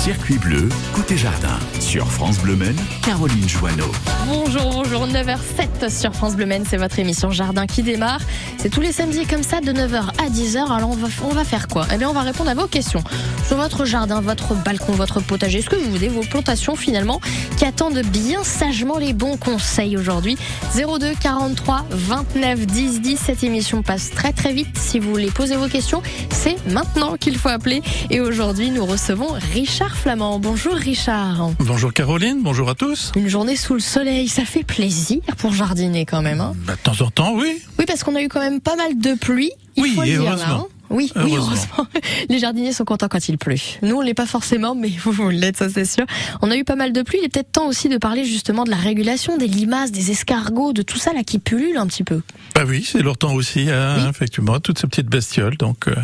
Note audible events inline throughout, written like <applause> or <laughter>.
Circuit bleu, côté jardin. Sur France Bleu Men, Caroline Joanneau. Bonjour, bonjour, 9h07 sur France Bleu Men, c'est votre émission Jardin qui démarre. C'est tous les samedis comme ça, de 9h à 10h. Alors on va, on va faire quoi? Eh bien, on va répondre à vos questions sur votre jardin, votre balcon, votre potager. Est-ce que vous voulez vos plantations finalement qui attendent bien sagement les bons conseils aujourd'hui 02 43 29 10 10. Cette émission passe très très vite. Si vous voulez poser vos questions, c'est maintenant qu'il faut appeler. Et aujourd'hui, nous recevons Richard Flamand. Bonjour Richard. Bonjour Caroline, bonjour à tous. Une journée sous le soleil, ça fait plaisir pour jardiner quand même. Hein Bah, de temps en temps, oui. oui, parce qu'on a eu quand même pas mal de pluie. Il Oui, faut et dire, là, heureusement. hein. Oui, oui, Heureusement. heureusement. Les jardiniers sont contents quand il pleut. Nous, on l'est pas forcément, mais vous, vous l'êtes, ça c'est sûr. On a eu pas mal de pluie. Il est peut-être temps aussi de parler justement de la régulation des limaces, des escargots, de tout ça là qui pullule un petit peu. Bah oui, c'est leur temps aussi, hein, Oui. effectivement, toutes ces petites bestioles. Donc, euh,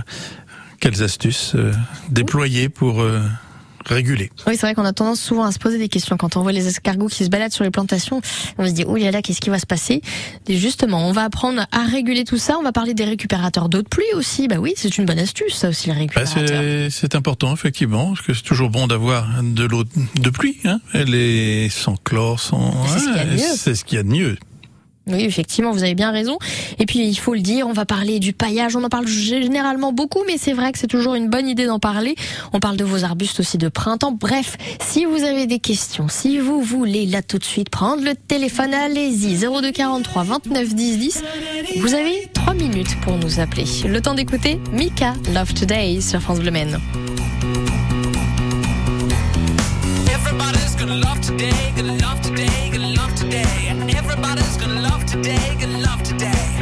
quelles astuces euh, déployer pour euh, réguler Oui, c'est vrai qu'on a tendance souvent à se poser des questions quand on voit les escargots qui se baladent sur les plantations. On se dit, oh là là, qu'est-ce qui va se passer? Et justement, on va apprendre à réguler tout ça. On va parler des récupérateurs d'eau de pluie aussi. Bah oui, c'est une bonne astuce, ça aussi, les Bah, récupérateurs. c'est c'est important, effectivement, parce que c'est toujours bon d'avoir de l'eau de pluie. Hein. Elle est sans chlore, sans... C'est ce qu'il y a de mieux. Oui, effectivement, vous avez bien raison. Et puis, il faut le dire, on va parler du paillage. On en parle généralement beaucoup, mais c'est vrai que c'est toujours une bonne idée d'en parler. On parle de vos arbustes aussi de printemps. Bref, si vous avez des questions, si vous voulez là tout de suite prendre le téléphone, allez-y. 0243 29 10 10. Vous avez trois minutes pour nous appeler. Le temps d'écouter Mika Love Today sur France Bleu Men. Gonna love today, gonna love today, gonna love today. Everybody's gonna love today, gonna love today.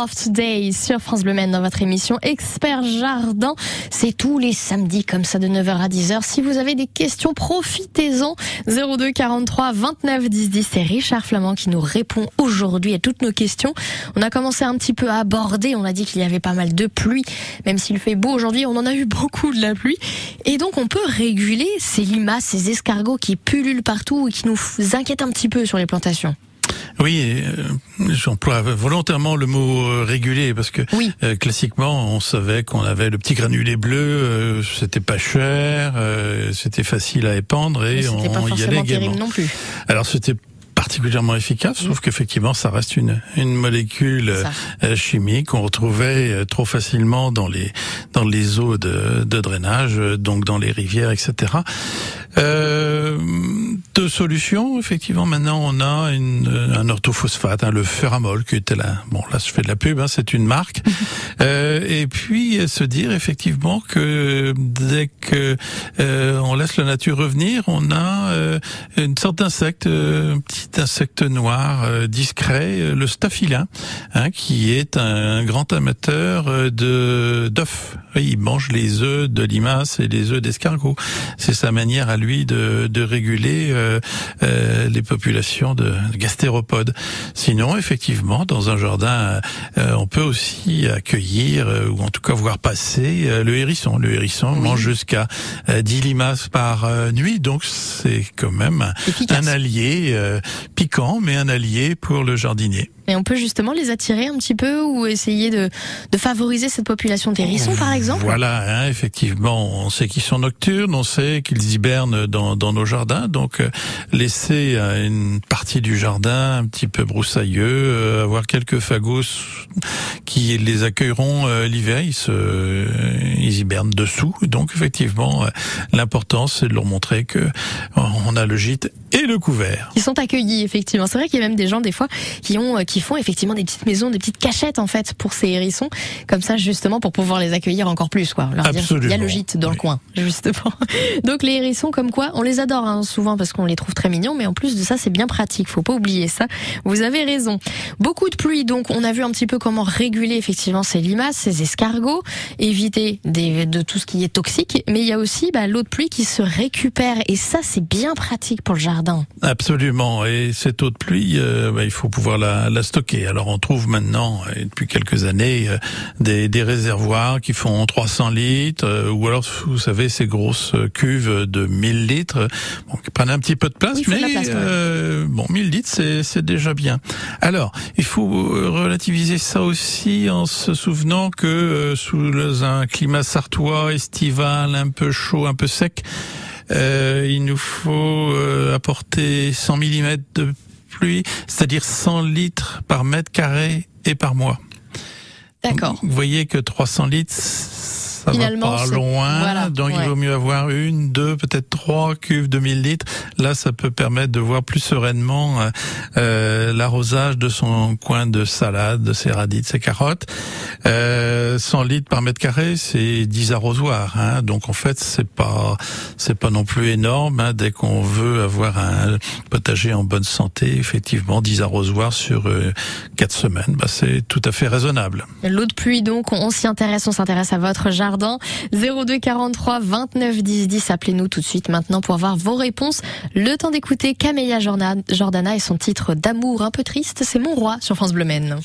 Love Today sur France Bleu dans votre émission Expert Jardin. C'est tous les samedis comme ça de 9h à 10h. Si vous avez des questions, profitez-en. 02 43 29 10 10. C'est Richard Flamand qui nous répond aujourd'hui à toutes nos questions. On a commencé un petit peu à aborder. On a dit qu'il y avait pas mal de pluie. Même s'il fait beau aujourd'hui, on en a eu beaucoup de la pluie. Et donc, on peut réguler ces limaces, ces escargots qui pullulent partout et qui nous inquiètent un petit peu sur les plantations. Oui, euh, j'emploie volontairement le mot euh, réguler parce que Oui. euh, classiquement on savait qu'on avait le petit granulé bleu, euh, c'était pas cher, c'était facile à épandre et on pas y allait gaiement. non plus. Alors c'était particulièrement efficace, sauf qu'effectivement ça reste une, une molécule Ça. euh, chimique qu'on retrouvait euh, trop facilement dans les dans les eaux de, de drainage, euh, donc dans les rivières, etc. Euh, deux solutions, effectivement. Maintenant, on a une, euh, un orthophosphate, hein, le Ferramol, qui était là. Bon, là, je fais de la pub, hein, c'est une marque. <laughs> Euh, et puis euh, se dire effectivement que dès que euh, on laisse la nature revenir, on a euh, une sorte d'insecte, euh, insecte noir euh, discret, euh, le staphylin, hein, qui est un, grand amateur euh, de d'œufs. Oui, Il mange les œufs de limaces et les œufs d'escargot. C'est sa manière à lui de, de réguler euh, euh, les populations de gastéropodes. Sinon, effectivement, dans un jardin, euh, on peut aussi accueillir euh, ou en tout cas voir passer euh, le hérisson. Le hérisson mange jusqu'à euh, 10 limaces par nuit, donc c'est quand même Efficace. un allié euh, piquant, mais un allié pour le jardinier. Et on peut justement les attirer un petit peu ou essayer de, de favoriser cette population d'hérissons, par exemple? Voilà, hein, effectivement, on sait qu'ils sont nocturnes, on sait qu'ils hibernent dans, dans nos jardins, donc euh, laisser euh, une partie du jardin un petit peu broussailleux, euh, avoir quelques fagots qui les accueilleront euh, l'hiver, ils, se, ils hibernent dessous. Donc effectivement, l'important c'est de leur montrer que on a le gîte et le couvert. Qui sont accueillis effectivement. C'est vrai qu'il y a même des gens des fois qui ont euh, qui font effectivement des petites maisons, des petites cachettes en fait pour ces hérissons, comme ça justement pour pouvoir les accueillir encore plus quoi. Leur dire il y a le gîte dans le coin justement. <laughs> Donc les hérissons comme quoi on les adore hein, souvent parce qu'on les trouve très mignons, mais en plus de ça c'est bien pratique. Faut pas oublier ça. Vous avez raison. Beaucoup de pluie donc on a vu un petit peu comment réguler effectivement ces limaces, ces escargots, éviter des, de tout ce qui est toxique, mais il y a aussi bah, l'eau de pluie qui se récupère et ça c'est bien pratique pour le jardin. Absolument. Et cette eau de pluie, euh, bah, il faut pouvoir la, la stocker. Alors on trouve maintenant, et depuis quelques années, euh, des, des réservoirs qui font 300 litres, euh, ou alors vous savez ces grosses cuves de 1000 litres, bon, qui prennent un petit peu de place, Oui, de mais place, euh, bon 1000 litres c'est déjà bien. Alors il faut euh, relativiser ça aussi en se souvenant que euh, sous un climat sartois estival, un peu chaud, un peu sec. Euh, il nous faut euh, apporter 100 mm de pluie, c'est-à-dire 100 litres par mètre carré et par mois. D'accord. Vous voyez que 300 litres, ça Finalement, va pas loin. voilà, donc ouais. il vaut mieux avoir une, deux, peut-être trois cuves de 1000 litres. Là, ça peut permettre de voir plus sereinement euh, euh, l'arrosage de son coin de salade, de ses radis, de ses carottes. Euh, 100 litres par mètre carré, c'est 10 arrosoirs. Hein. Donc en fait, c'est pas c'est pas non plus énorme. Hein. Dès qu'on veut avoir un potager en bonne santé, effectivement, 10 arrosoirs sur euh, 4 semaines, bah, c'est tout à fait raisonnable. L'eau de pluie, donc, on s'y intéresse, on s'intéresse à votre jardin. 02 43 29 10 10. Appelez-nous tout de suite maintenant pour avoir vos réponses. Le temps d'écouter Camélia Jordan- Jordana et son titre d'amour un peu triste, c'est Mon Roi sur France Bleu Maine.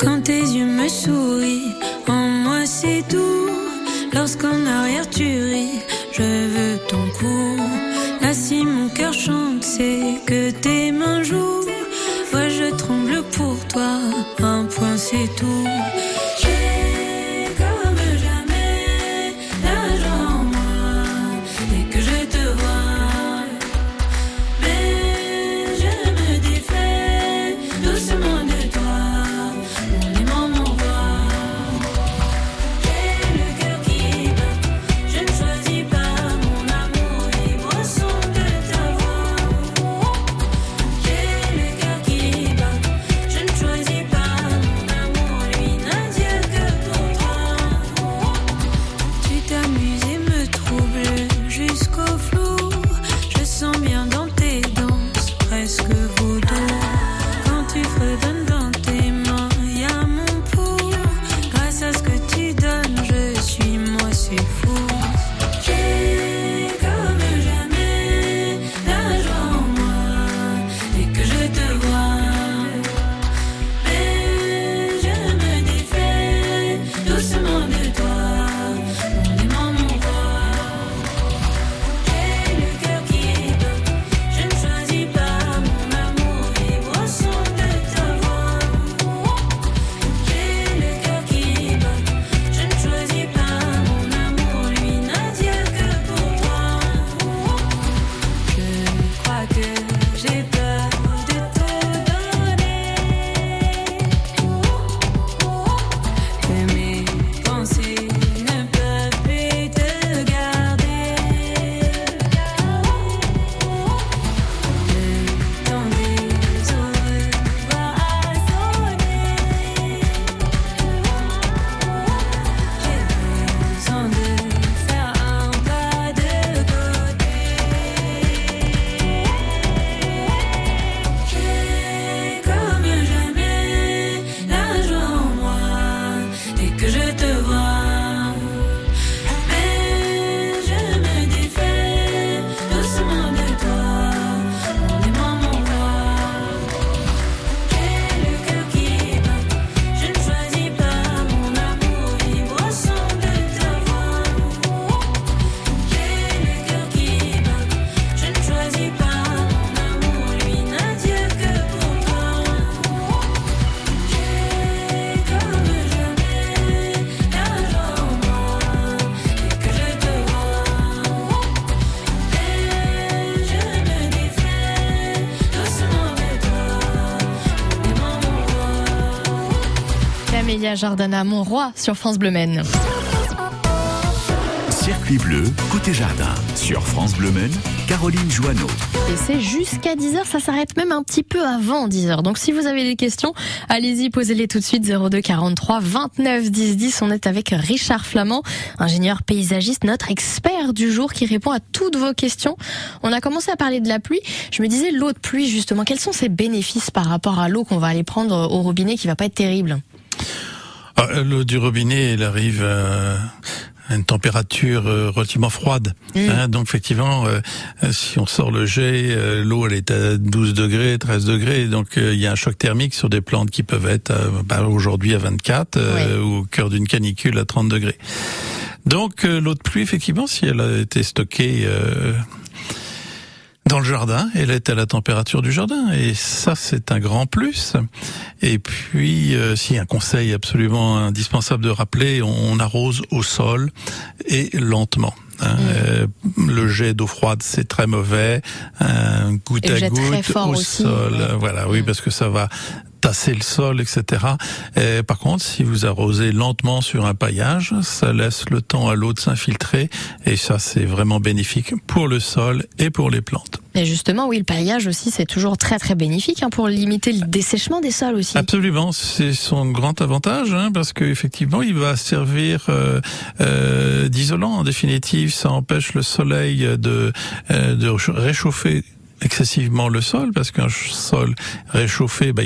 Quand tes yeux me sourient, en moi c'est tout. Lorsqu'en arrière tu ris, je veux ton cou. Là si mon cœur chante, c'est que tes mains jouent. Moi je tremble pour toi, un point c'est tout. Camélia Jardana, mon roi sur France Bleu Maine. Circuit bleu, côté jardin. Sur France Bleu Maine, Caroline Joanneau. Et c'est jusqu'à 10h, ça s'arrête même un petit peu avant 10h. Donc si vous avez des questions, allez-y, posez-les tout de suite 02 43 29 10 10. On est avec Richard Flamand, ingénieur paysagiste, notre expert du jour qui répond à toutes vos questions. On a commencé à parler de la pluie. Je me disais l'eau de pluie justement, quels sont ses bénéfices par rapport à l'eau qu'on va aller prendre au robinet qui va pas être terrible? Ah, L'eau du robinet, elle arrive à une température euh, relativement froide. Hein. donc effectivement, euh, si on sort le jet, euh, l'eau elle est à 12 degrés, 13 degrés. Donc il y a un choc thermique sur des plantes qui peuvent être bah, aujourd'hui à 24 euh, ou au cœur d'une canicule à 30 degrés. Donc l'eau de pluie, effectivement, si elle a été stockée euh, dans le jardin, elle est à la température du jardin et ça c'est un grand plus. Et puis euh, si un conseil absolument indispensable de rappeler, on arrose au sol et lentement. hein. Euh, le jet d'eau froide c'est très mauvais, un goutte à goutte au aussi, sol, ouais. voilà, oui Mm. parce que ça va tasser le sol, etc. Et par contre, si vous arrosez lentement sur un paillage, ça laisse le temps à l'eau de s'infiltrer et ça c'est vraiment bénéfique pour le sol et pour les plantes. Et justement, oui, le paillage aussi, c'est toujours très très bénéfique hein, pour limiter le dessèchement des sols aussi. Absolument, c'est son grand avantage hein, parce qu'effectivement, il va servir euh, euh, d'isolant en définitive. Ça empêche le soleil de, euh, de réchauffer excessivement le sol parce qu'un sol réchauffé, bah,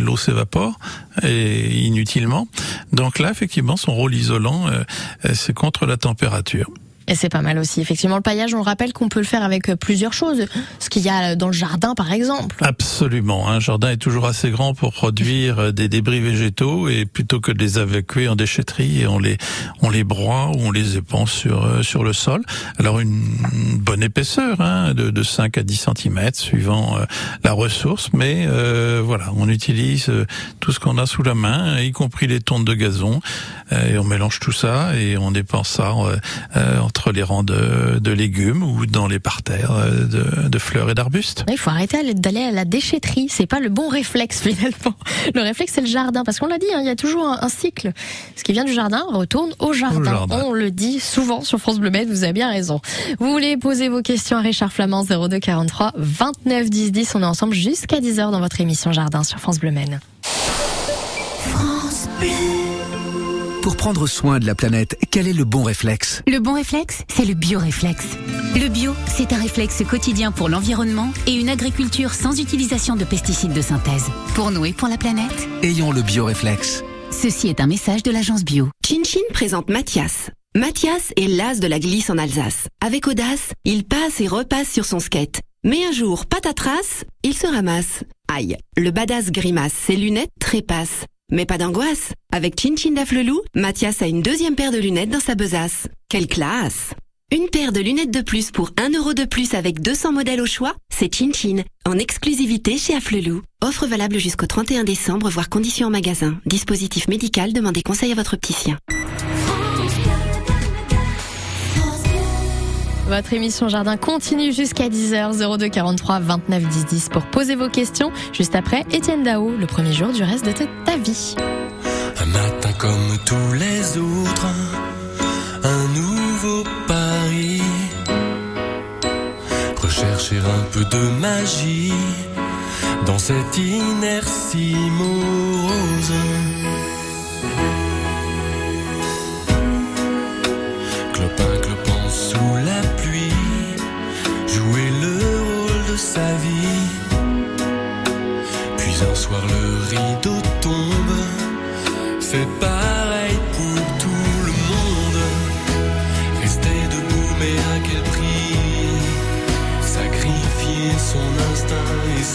l'eau s'évapore inutilement. Donc là, effectivement, son rôle isolant, euh, euh, c'est contre la température. Et c'est pas mal aussi. Effectivement, le paillage, on le rappelle qu'on peut le faire avec euh, plusieurs choses. Ce qu'il y a dans le jardin, par exemple. Absolument. Un jardin est toujours assez grand pour produire euh, des débris végétaux et plutôt que de les évacuer en déchetterie, on les on les broie ou on les épand sur euh, sur le sol. Alors une bonne épaisseur, hein, de, de 5 à 10 cm suivant euh, la ressource, mais euh, voilà, on utilise euh, tout ce qu'on a sous la main, y compris les tontes de gazon, euh, et on mélange tout ça et on dépense ça euh, euh, entre les rangs de, de légumes ou dans les parterres euh, de, de fleurs et d'arbustes. Il faut arrêter d'aller à la déchetterie. C'est pas le bon réflexe <laughs> finalement. Le réflexe, c'est le jardin. Parce qu'on l'a dit, hein, il y a toujours un, un cycle. Ce qui vient du jardin retourne au jardin. Au jardin. On le dit souvent sur France Bleu Med, vous avez bien raison. Vous voulez poser vos questions à Richard Flamand 02 43 29 10 10. On est ensemble jusqu'à 10h dans votre émission Jardin sur France Bleu Maine. Pour prendre soin de la planète, quel est le bon réflexe? Le bon réflexe, c'est le bioréflexe. Le bio, c'est un réflexe quotidien pour l'environnement et une agriculture sans utilisation de pesticides de synthèse. Pour nous et pour la planète, Ayons le bioréflexe. ceci est un message de l'agence bio. Chinchin présente Mathias. Mathias est l'as de la glisse en Alsace. Avec audace, il passe et repasse sur son skate. Mais un jour, patatras, il se ramasse. Aïe, le badass grimace, ses lunettes trépassent. Mais pas d'angoisse. Avec Chinchin Daflelou, Mathias a une deuxième paire de lunettes dans sa besace. Quelle classe Une paire de lunettes de plus pour 1 euro de plus avec 200 modèles au choix, c'est Chinchin, en exclusivité chez Afflelou. Offre valable jusqu'au 31 décembre, voire conditions en magasin. Dispositif médical, demandez conseil à votre opticien. Votre émission Jardin continue jusqu'à 10h, 02 43 29 10 10 pour poser vos questions. Juste après, Étienne Dao, le premier jour du reste de ta vie. Un matin comme tous les autres, un nouveau pari. Rechercher un peu de magie dans cette inertie morose.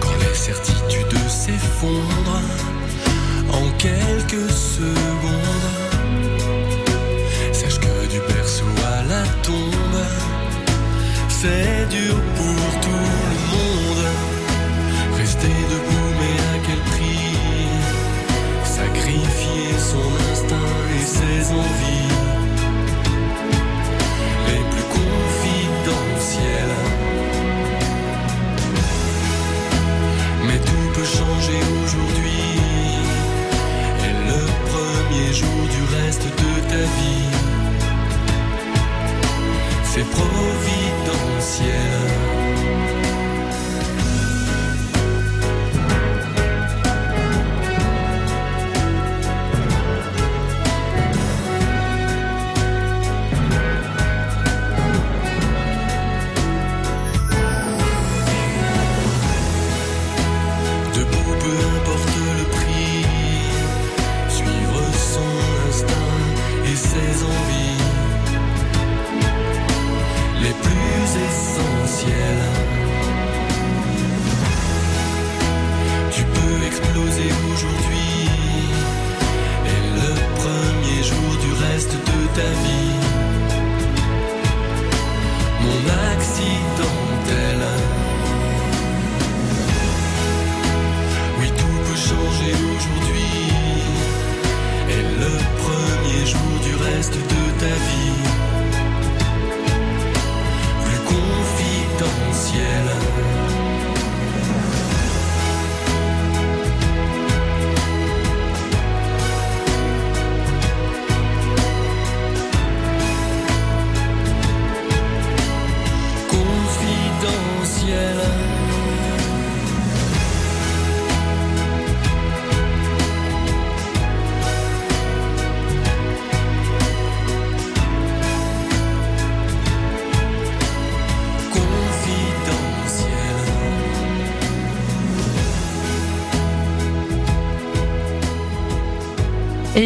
Quand les certitudes s'effondrent en quelques secondes, sache que du berceau à la tombe, c'est dur pour yeah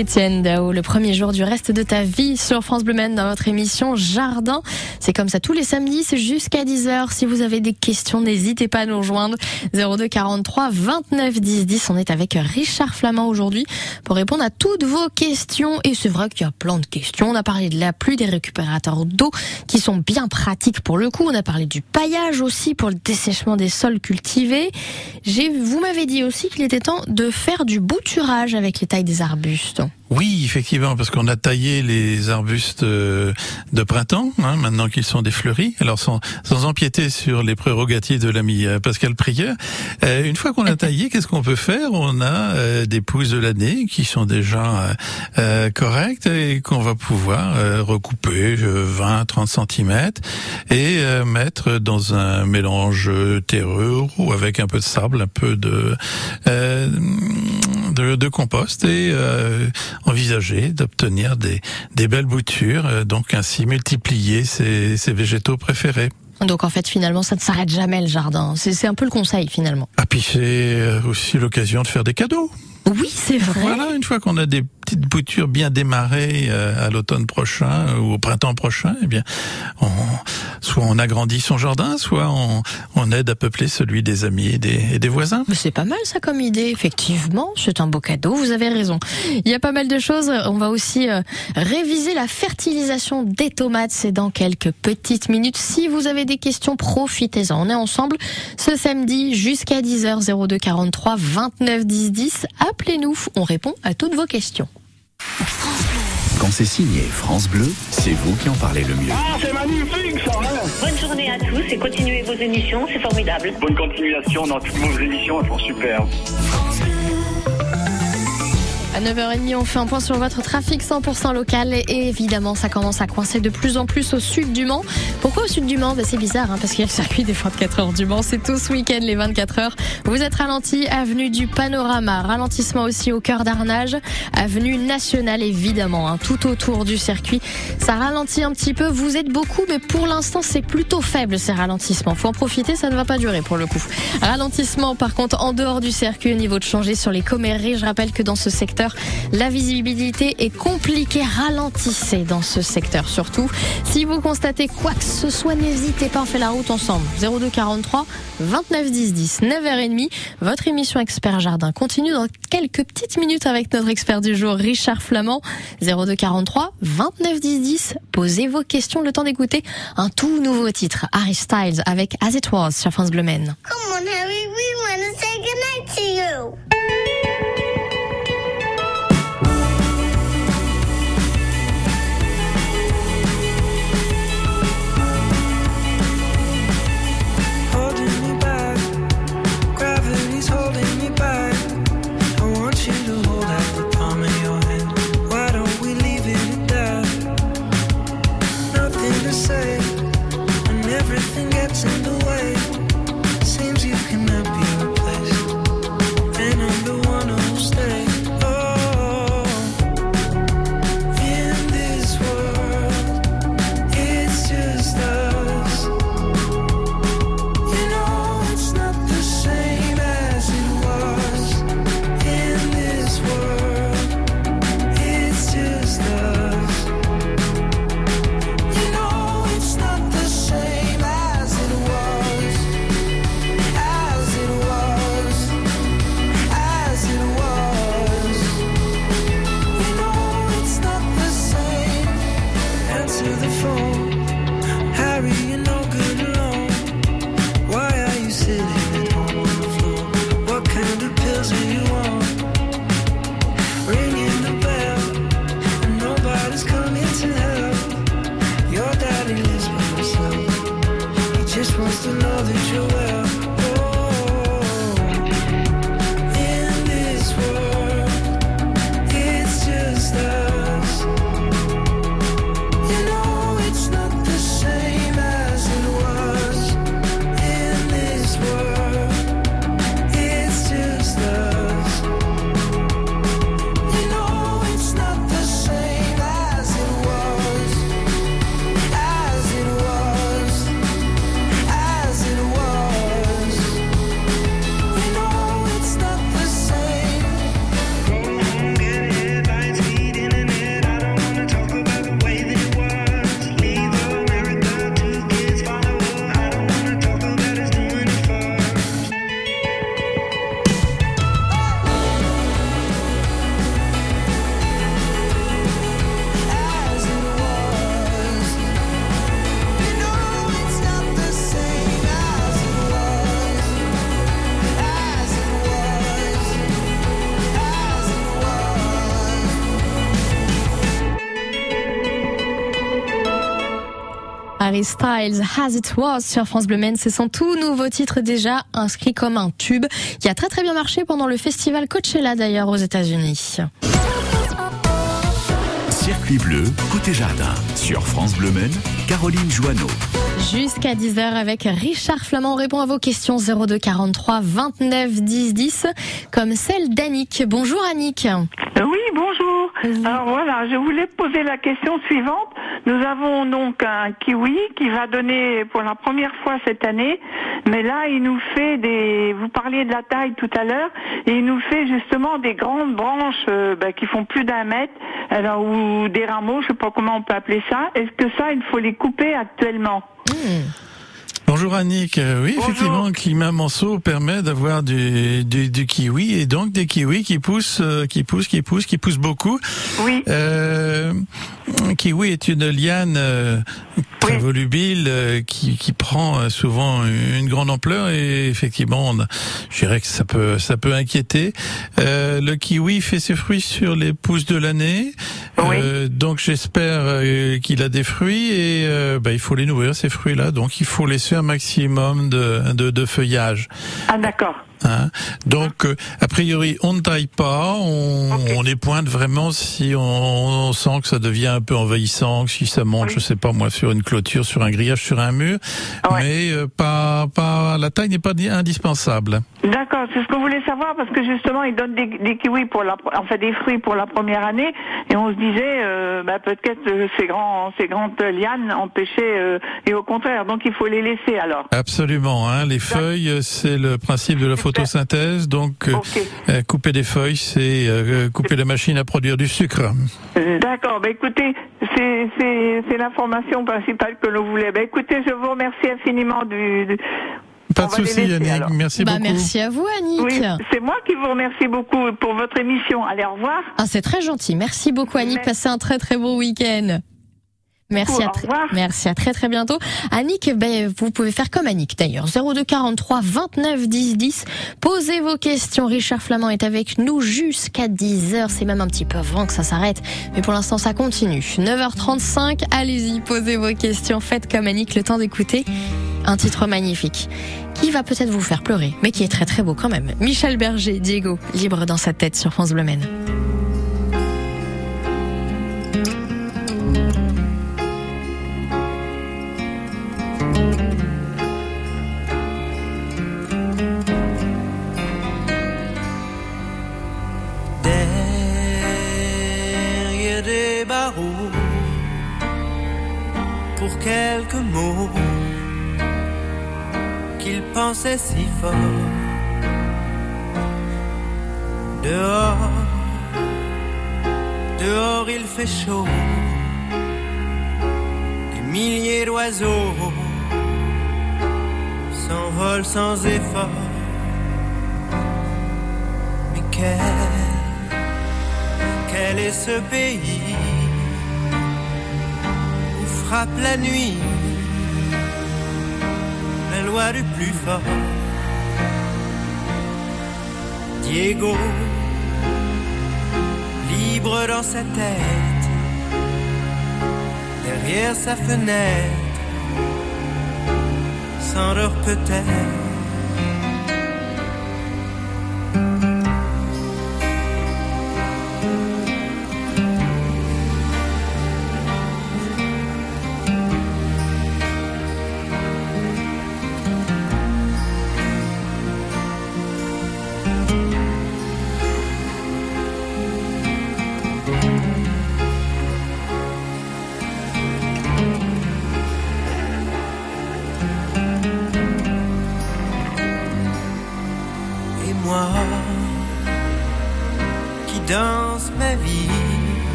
Étienne Dao, le premier jour du reste de ta vie sur France Bleu Maine dans votre émission Jardin. C'est comme ça tous les samedis, jusqu'à 10h. Si vous avez des questions, n'hésitez pas à nous rejoindre. 02 43 29 10 10. On est avec Richard Flamand aujourd'hui pour répondre à toutes vos questions. Et c'est vrai qu'il y a plein de questions. On a parlé de la pluie, des récupérateurs d'eau qui sont bien pratiques pour le coup. On a parlé du paillage aussi pour le dessèchement des sols cultivés. Vous m'avez dit aussi qu'il était temps de faire du bouturage avec les tailles des arbustes. Oui, effectivement, parce qu'on a taillé les arbustes euh, de printemps, hein, maintenant qu'ils sont des fleuris. Alors sans, sans empiéter sur les prérogatives de l'ami euh, Pascal Prieur, euh, une fois qu'on a taillé, qu'est-ce qu'on peut faire? On a des pousses de l'année qui sont déjà euh, correctes et qu'on va pouvoir recouper 20-30 cm et mettre dans un mélange terreux ou avec un peu de sable, un peu de de, de compost et euh, envisager d'obtenir des, des belles boutures, euh, donc ainsi multiplier ses, ses végétaux préférés. Donc en fait, finalement, ça ne s'arrête jamais le jardin. C'est c'est un peu le conseil finalement. Ah puis c'est euh, aussi l'occasion de faire des cadeaux. Oui, c'est vrai. Voilà, une fois qu'on a des petites boutures bien démarrées euh, à l'automne prochain euh, ou au printemps prochain, eh bien, on, soit on agrandit son jardin, soit on, on aide à peupler celui des amis et des, et des voisins. C'est pas mal ça comme idée, effectivement. C'est un beau cadeau, vous avez raison. Il y a pas mal de choses. On va aussi euh, réviser la fertilisation des tomates. C'est dans quelques petites minutes. Si vous avez des questions, profitez-en. On est ensemble ce samedi jusqu'à 10h 02 43 29 10 10. Appelez-nous, on répond à toutes vos questions. Quand c'est signé France Bleu, c'est vous qui en parlez le mieux. Ah, c'est magnifique ça hein Bonne journée à tous et continuez vos émissions, c'est formidable. Bonne continuation dans toutes vos émissions, elles sont superbes. À 9h30, on fait un point sur votre trafic 100% local et évidemment, ça commence à coincer de plus en plus au sud du Mans. Pourquoi au sud du Mans? Ben, C'est bizarre, hein, parce qu'il y a le circuit des 24 heures du Mans. C'est tout ce week-end, les 24 heures. Vous êtes ralenti, avenue du Panorama. Ralentissement aussi au cœur d'Arnage. Avenue nationale, évidemment, hein, tout autour du circuit. Ça ralentit un petit peu. Vous êtes beaucoup, mais pour l'instant, c'est plutôt faible ces ralentissements. Faut en profiter, ça ne va pas durer pour le coup. Ralentissement, par contre, en dehors du circuit, au niveau de changer sur les comméries. Je rappelle que dans ce secteur, la visibilité est compliquée. Ralentissez dans ce secteur surtout. Si vous constatez quoi que ce soit, n'hésitez pas, on fait la route ensemble. 02 43 29 10 10, 9h30. Votre émission Expert Jardin continue dans quelques petites minutes avec notre expert du jour, Richard Flamand. 02 43 29 10 10. Posez vos questions, le temps d'écouter un tout nouveau titre, Harry Styles avec As It Was sur France Bleu. Come on, Harry, we want to say goodnight to you. catching the wave. Harry Styles, As It Was sur France Bleu Men, c'est son tout nouveau titre déjà inscrit comme un tube qui a très très bien marché pendant le festival Coachella d'ailleurs aux États-Unis. Circuit bleu, côté jardin. Sur France Bleu Men, Caroline Joanneau. Jusqu'à 10h avec Richard Flamand. On répond à vos questions 02 43 29 10 10 comme celle d'Annick. Bonjour Annick. Oui, bonjour. Alors voilà, je voulais poser la question suivante. Nous avons donc un kiwi qui va donner pour la première fois cette année, mais là il nous fait des. Vous parliez de la taille tout à l'heure, et il nous fait justement des grandes branches euh, bah, qui font plus d'un mètre, alors ou des rameaux, je sais pas comment on peut appeler ça. Est-ce que ça il faut les couper actuellement? Bonjour Annick, Euh, oui effectivement le climat manceau permet d'avoir du, du, du kiwi et donc des kiwis qui poussent, euh, qui poussent, qui poussent, qui poussent beaucoup. Oui. Euh, kiwi est une liane euh, très volubile qui, qui prend souvent une grande ampleur et effectivement, on je dirais que ça peut ça peut inquiéter. Euh, le kiwi fait ses fruits sur les pousses de l'année, Euh, donc j'espère qu'il a des fruits et bah, il faut les nourrir ces fruits-là. Donc il faut laisser un maximum de, de, feuillage. Ah d'accord. Hein. Donc, euh, a priori, on ne taille pas, on, on les pointe vraiment si on, on sent que ça devient un peu envahissant, que si ça monte, je sais pas moi, sur une clôture, sur un grillage, sur un mur, mais euh, pas, pas, la taille n'est pas di- indispensable. D'accord, c'est ce qu'on voulait savoir parce que justement ils donnent des, des kiwis pour la, enfin des fruits pour la première année et on se disait euh, bah, peut-être ces grands, ces grandes lianes empêchaient euh, et au contraire donc il faut les laisser alors. Absolument, hein, les feuilles, euh, c'est le principe de la photosynthèse, donc euh, euh, couper des feuilles, c'est euh, couper la machine à produire du sucre. D'accord, bah écoutez, c'est c'est c'est l'information principale que l'on voulait. Bah écoutez, je vous remercie infiniment du. du- Pas On de souci, alors. merci Bah, beaucoup. merci à vous, Annick. Oui, c'est moi qui vous remercie beaucoup pour votre émission. Allez, au revoir. Ah, c'est très gentil. Merci beaucoup, Annick. Passez un très très bon week-end. Merci à, très- merci à très très bientôt. Annick, ben, vous pouvez faire comme Annick d'ailleurs. 02 43 29 10 10. Posez vos questions. Richard Flamand est avec nous jusqu'à 10h. C'est même un petit peu avant que ça s'arrête. Mais pour l'instant, ça continue. 9h35. Allez-y, posez vos questions. Faites comme Annick le temps d'écouter un titre magnifique qui va peut-être vous faire pleurer, mais qui est très très beau quand même. Michel Berger, Diego, libre dans sa tête sur France Bleu Maine. Quelques mots qu'il pensait si fort. Dehors, dehors il fait chaud, des milliers d'oiseaux s'envolent sans effort. Mais quel quel est ce pays frappe la nuit la loi du plus fort Diego, libre dans sa tête, derrière sa fenêtre, s'endort peut-être.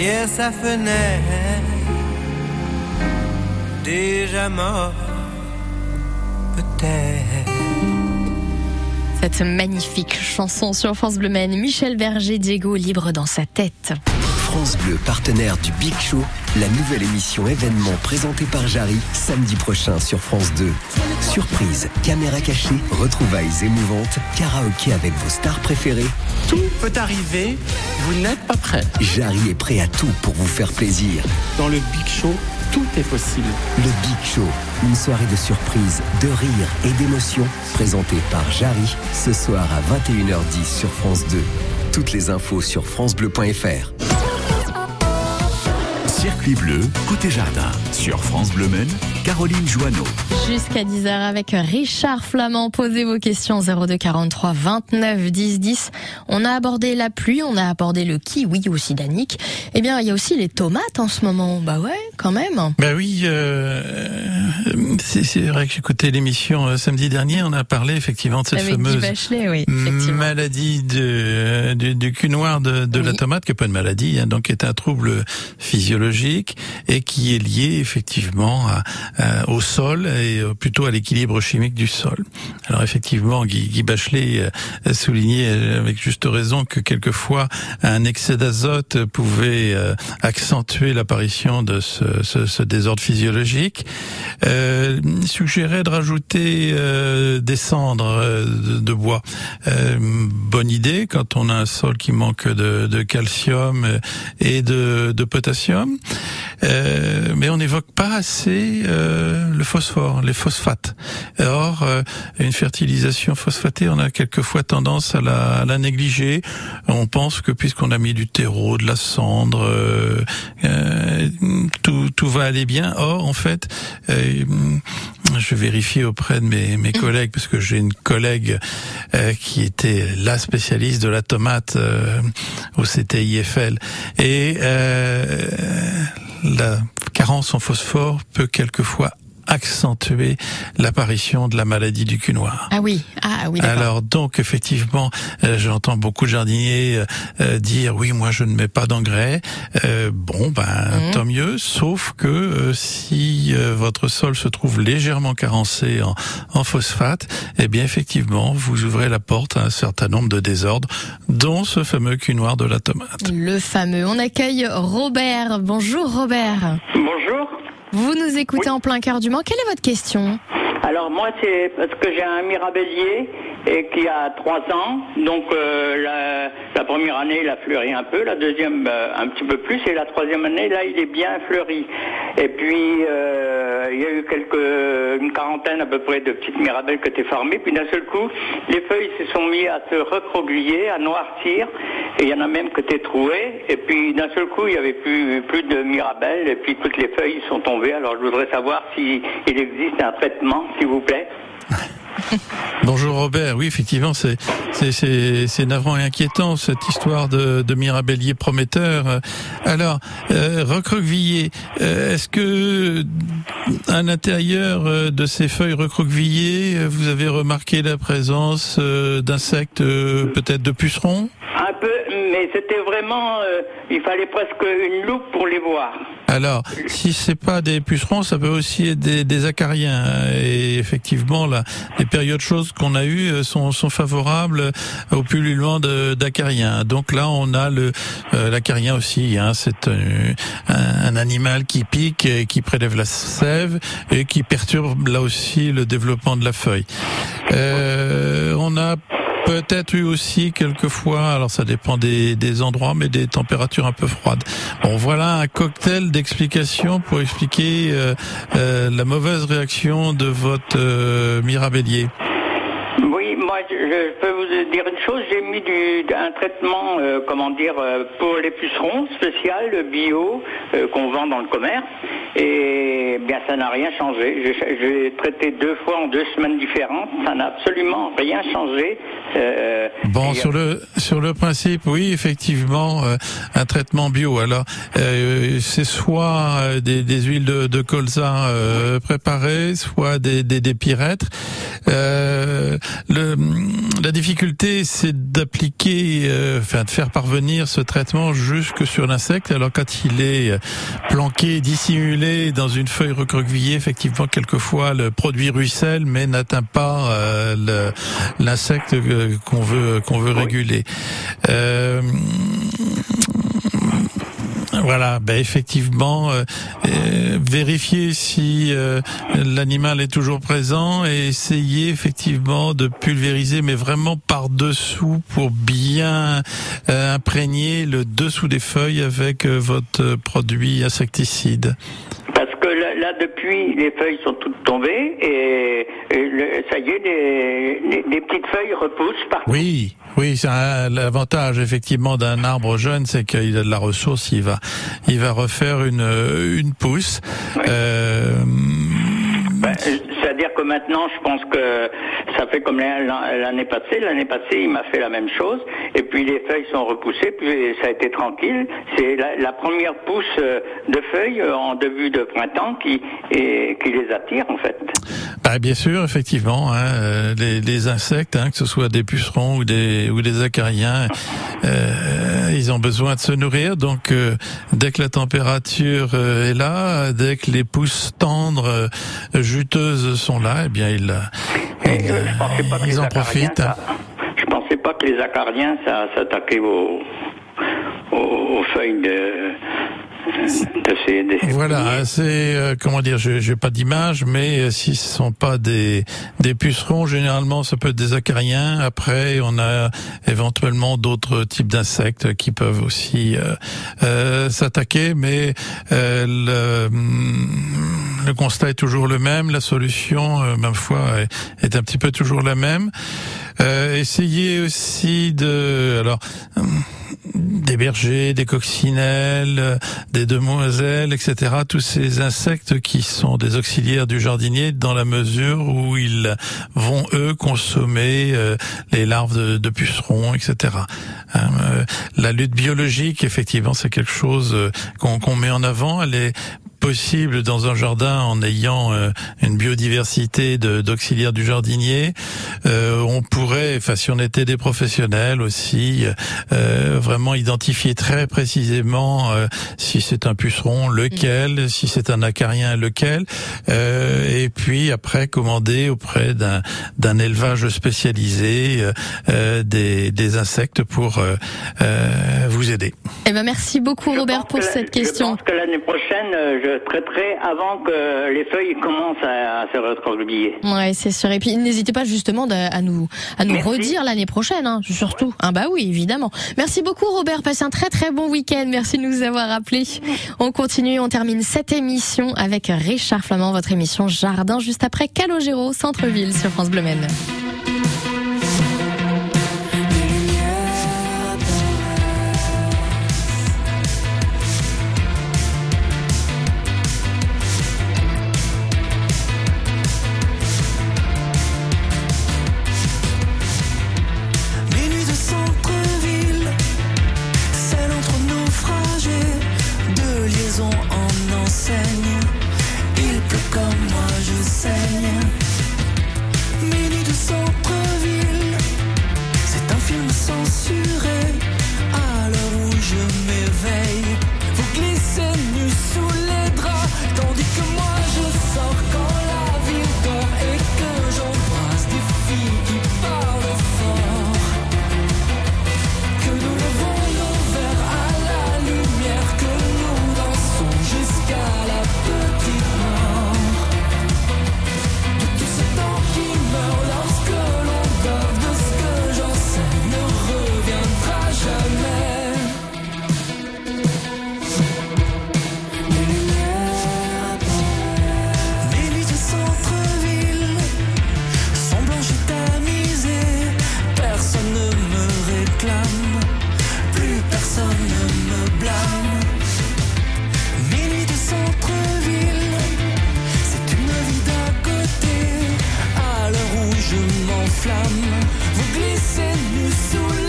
Derrière sa fenêtre, déjà mort, peut-être. Cette magnifique chanson sur France Bleu Michel Berger, Diego libre dans sa tête. France Bleu, partenaire du Big Show, la nouvelle émission événement présentée par Jarry, samedi prochain sur France 2. Surprise, caméra cachée, retrouvailles émouvantes, karaoké avec vos stars préférées. Tout peut arriver, vous n'êtes pas prêt. Jarry est prêt à tout pour vous faire plaisir. Dans le Big Show, tout est possible. Le Big Show, une soirée de surprise, de rire et d'émotion, présentée par Jarry, ce soir à 21h10 sur France 2. Toutes les infos sur francebleu.fr. Circuit bleu, côté jardin. Sur France Bleu Maine, Caroline Joanneau. Jusqu'à 10h avec Richard Flamand. Posez vos questions 02 43 29 10 10. On a abordé la pluie, on a abordé le kiwi aussi d'Annick. Eh bien, il y a aussi les tomates en ce moment. Bah ouais, quand même. Ben oui, euh, c'est c'est vrai que j'écoutais l'émission euh, samedi dernier, on a parlé effectivement de cette Avec fameuse Bachelet, oui, maladie de, du, du cul noir de, de la tomate, qui n'est pas une maladie, hein, donc qui est un trouble physiologique et qui est lié effectivement à- à- au sol et euh, plutôt à l'équilibre chimique du sol. Alors effectivement, Guy, Guy Bachelet euh, euh, avec juste raison que quelquefois un excès d'azote pouvait euh, accentuer l'apparition de ce, ce- ce désordre physiologique. Euh, suggérait de rajouter euh, des cendres euh, de, de bois. Euh, bonne idée quand on a un sol qui manque de, de calcium euh, et de, de potassium. Euh, mais on n'évoque pas assez euh, le phosphore, les phosphates. Or, euh, une fertilisation phosphatée, on a quelquefois tendance à la, à la négliger. On pense que puisqu'on a mis du terreau, de la cendre, euh, euh, tout, tout va aller bien. Or, en fait, euh, je vérifie auprès de mes, mes collègues, parce que j'ai une collègue euh, qui était la spécialiste de la tomate euh, au CTIFL. Et euh, la carence en phosphore peut quelquefois accentuer l'apparition de la maladie du cul noir. Ah oui, ah oui, d'accord. Alors donc effectivement, euh, j'entends beaucoup de jardiniers euh, euh, dire oui, moi je ne mets pas d'engrais. Euh, bon ben Mhm. tant mieux, sauf que euh, si euh, votre sol se trouve légèrement carencé en, en phosphate, eh bien effectivement vous ouvrez la porte à un certain nombre de désordres, dont ce fameux cul noir de la tomate. Le fameux. On accueille Robert. Bonjour Robert. Bonjour. Vous nous écoutez en plein cœur du Mans. Quelle est votre question? Alors moi c'est parce que j'ai un mirabellier et qui a trois ans. Donc euh, la, première année il a fleuri un peu, la deuxième euh, un petit peu plus et la troisième année là il est bien fleuri. Et puis euh, il y a eu quelques une quarantaine à peu près de petites mirabelles qui étaient formées. Puis d'un seul coup les feuilles se sont mis à se recroqueviller, à noircir et il y en a même qui étaient trouées. Et puis d'un seul coup il y avait plus plus de mirabelles et puis toutes les feuilles sont tombées. Alors je voudrais savoir si il existe un traitement s'il vous plaît. <laughs> <laughs> Bonjour Robert, oui effectivement c'est c'est navrant et inquiétant cette histoire de, de mirabellier prometteur. Alors euh, recroquevillé, euh, est-ce que à l'intérieur euh, de ces feuilles recroquevillées, vous avez remarqué la présence euh, d'insectes, peut-être de pucerons? Un peu, mais c'était vraiment, euh, il fallait presque une loupe pour les voir. Alors, si c'est pas des pucerons, ça peut aussi être des, des acariens. Et effectivement, là, les périodes choses qu'on a eues euh, sont, sont favorables au pullulement d'acariens. Donc là, on a le euh, l'acarien aussi. Hein, c'est euh, un, un animal qui pique, et qui prélève la sève et qui perturbe là aussi le développement de la feuille. Euh, on a Peut-être eu aussi quelquefois, alors ça dépend des, endroits, mais des températures un peu froides. Bon, voilà un cocktail d'explications pour expliquer euh, euh, la mauvaise réaction de votre euh, mirabellier. Je, peux vous dire une chose, j'ai mis du, un traitement, euh, comment dire, euh, pour les pucerons spécial, bio, euh, qu'on vend dans le commerce, et bien ça n'a rien changé. J'ai- traité deux fois en deux semaines différentes, ça n'a absolument rien changé. Euh, Bon, sur le sur le principe, oui, effectivement, euh, un traitement bio. Alors, euh, c'est soit euh, des, des huiles de, de colza euh, préparées, soit des, des, des. Euh, le, la difficulté, c'est d'appliquer, euh, enfin, de faire parvenir ce traitement jusque sur l'insecte. Alors, quand il est euh, planqué, dissimulé dans une feuille recroquevillée, effectivement, quelquefois le produit ruisselle, mais n'atteint pas euh, l'insecte euh, qu'on veut qu'on veut réguler. Euh, voilà, ben effectivement, euh, euh, vérifier si euh, l'animal est toujours présent et essayer effectivement de pulvériser, mais vraiment par dessous pour bien euh, imprégner le dessous des feuilles avec euh, votre produit insecticide. Là, depuis, les feuilles sont toutes tombées et, et le- ça y est, les, les- les petites feuilles repoussent partout. Oui, Oui, c'est l'avantage effectivement d'un arbre jeune, c'est qu'il a de la ressource, il va, il va refaire une une pousse. Euh, Ben, C'est-à-dire maintenant, je pense que ça fait comme l'an- l'année passée. L'année passée, il m'a fait la même chose. Et puis les feuilles sont repoussées, puis ça a été tranquille. C'est la, première pousse euh, de feuilles euh, en début de printemps qui, les attire en fait. Bah, bien sûr, effectivement, hein, euh, les, insectes, hein, que ce soit des pucerons ou des acariens, ils ont besoin de se nourrir. Donc, dès que la température est là, dès que les pousses tendres, juteuses sont là, eh bien, ils, ils, Je pas en profitent. ça- je pensais pas que les acariens, ça s'attaquait aux, aux, aux feuilles de, Voilà, c'est euh, comment dire, je j'ai pas d'image, mais euh, si ce sont pas des des pucerons, généralement ça peut être des acariens. Après, on a éventuellement d'autres types d'insectes qui peuvent aussi euh, euh, s'attaquer, mais euh, le, hum, le constat est toujours le même. La solution, ma foi, est un petit peu toujours la même. Euh, essayez aussi de alors. hum, des bergers, des coccinelles, des demoiselles, etc. Tous ces insectes qui sont des auxiliaires du jardinier dans la mesure où ils vont eux consommer euh, les larves de, pucerons, etc. Hein, euh, la lutte biologique, effectivement, c'est quelque chose qu'on met en avant. Elle possible dans un jardin en ayant euh, une biodiversité d'auxiliaires du jardinier. Euh, on pourrait, enfin si on était des professionnels aussi, euh, vraiment identifier très précisément euh, si c'est un puceron, lequel, si c'est un acarien, lequel, euh, et puis après commander auprès d'un d'un élevage spécialisé euh, des, des insectes pour euh, euh, vous aider. Eh ben merci beaucoup Robert pour cette question. Je pense que l'année prochaine, je traiterai avant que les feuilles commencent à, à se recroqueviller. Ouais, c'est sûr. Et puis n'hésitez pas justement à nous à nous redire l'année prochaine, hein, surtout. Ah bah oui, évidemment. Merci beaucoup Robert. Passez un très très bon week-end. Merci de nous avoir appelés. On continue, on termine cette émission avec Richard Flamand, votre émission Jardin, juste après Calogero, centre-ville sur France Bleu Maine. M'enflamme, vous glissez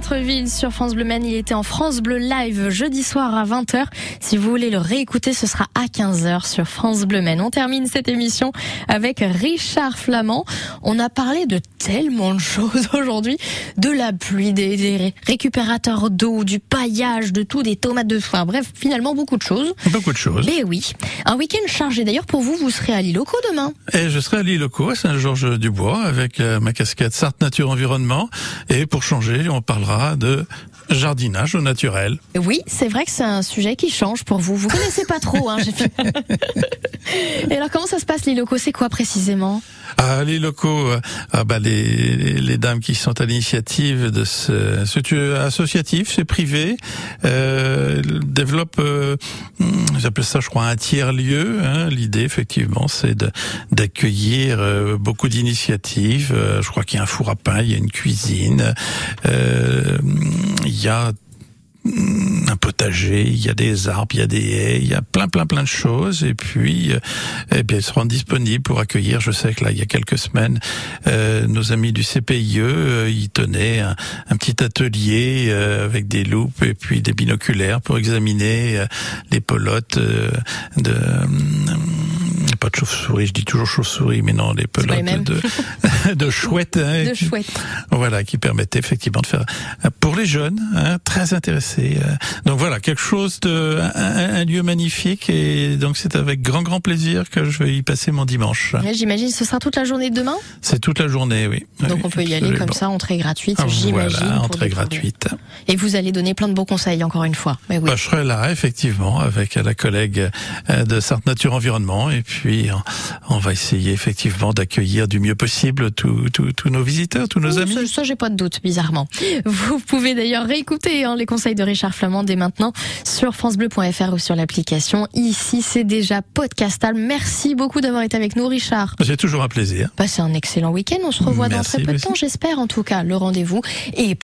centre-ville sur France Bleu Maine. Il était en France Bleu Live jeudi soir à 20h. Si vous voulez le réécouter, ce sera à 15h sur France Bleu Maine. On termine cette émission avec Richard Flamand. On a parlé de tellement de choses <laughs> aujourd'hui. De la pluie, des, des récupérateurs d'eau, du paillage, de tout, des tomates de foin. Bref, finalement beaucoup de choses. Beaucoup de choses. Mais oui. Un week-end chargé. D'ailleurs, pour vous, vous serez à Lilloco demain. Et je serai à Lilloco, à Saint-Georges-du-Bois, avec euh, ma casquette Sarthe Nature Environnement. Et pour changer, on parlera de jardinage au naturel. Oui, c'est vrai que c'est un sujet qui change pour vous. Vous connaissez pas trop, hein. fait- Et alors, comment ça se passe, Lilloco C'est quoi précisément? Ah, les locaux, euh, ah bah les, les dames qui sont à l'initiative de ce, ce associatif, c'est privé, euh, développe, euh, hmm, j'appelle ça, je crois, un tiers lieu. hein. L'idée, effectivement, c'est d'accueillir euh, beaucoup d'initiatives. Euh, je crois qu'il y a un four à pain, il y a une cuisine, euh, il y a mm, un potager, il y a des arbres, il y a des haies, il y a plein plein plein de choses. Et puis euh, eh bien ils seront disponibles pour accueillir, je sais que là il y a quelques semaines euh, nos amis du CPIE, euh, ils tenaient un, petit atelier euh, avec des loupes et puis des binoculaires pour examiner euh, les pelotes de hum, pas de chauve-souris, je dis toujours chauve-souris, mais non, les pelotes de, <laughs> de chouettes. hein, De qui- chouette. voilà, qui permettait effectivement de faire pour les jeunes, hein, très intéressés. euh. Donc voilà, quelque chose de un, un lieu magnifique et donc c'est avec grand grand plaisir que je vais y passer mon dimanche. J'imagine ce sera toute la journée de demain? C'est toute la journée, oui. Donc Oui, on peut y aller comme ça, entrée gratuite, Ah, j'imagine. Voilà, entrée gratuite. Et vous allez donner plein de bons conseils, encore une fois. Mais oui. Bah, je serai là, effectivement, avec la collègue euh, de Sarthe Nature Environnement, et puis on, on va essayer effectivement d'accueillir du mieux possible tous nos visiteurs, tous nos amis. Ça, ça, j'ai pas de doute, bizarrement. Vous pouvez d'ailleurs réécouter hein, les conseils de Richard Flamand dès maintenant sur francebleu.fr ou sur l'application. Ici, c'est déjà podcastal. Merci beaucoup d'avoir été avec nous, Richard. C'est toujours un plaisir. Passez un excellent week-end. On se revoit dans très peu de temps, j'espère en tout cas, le rendez-vous. Et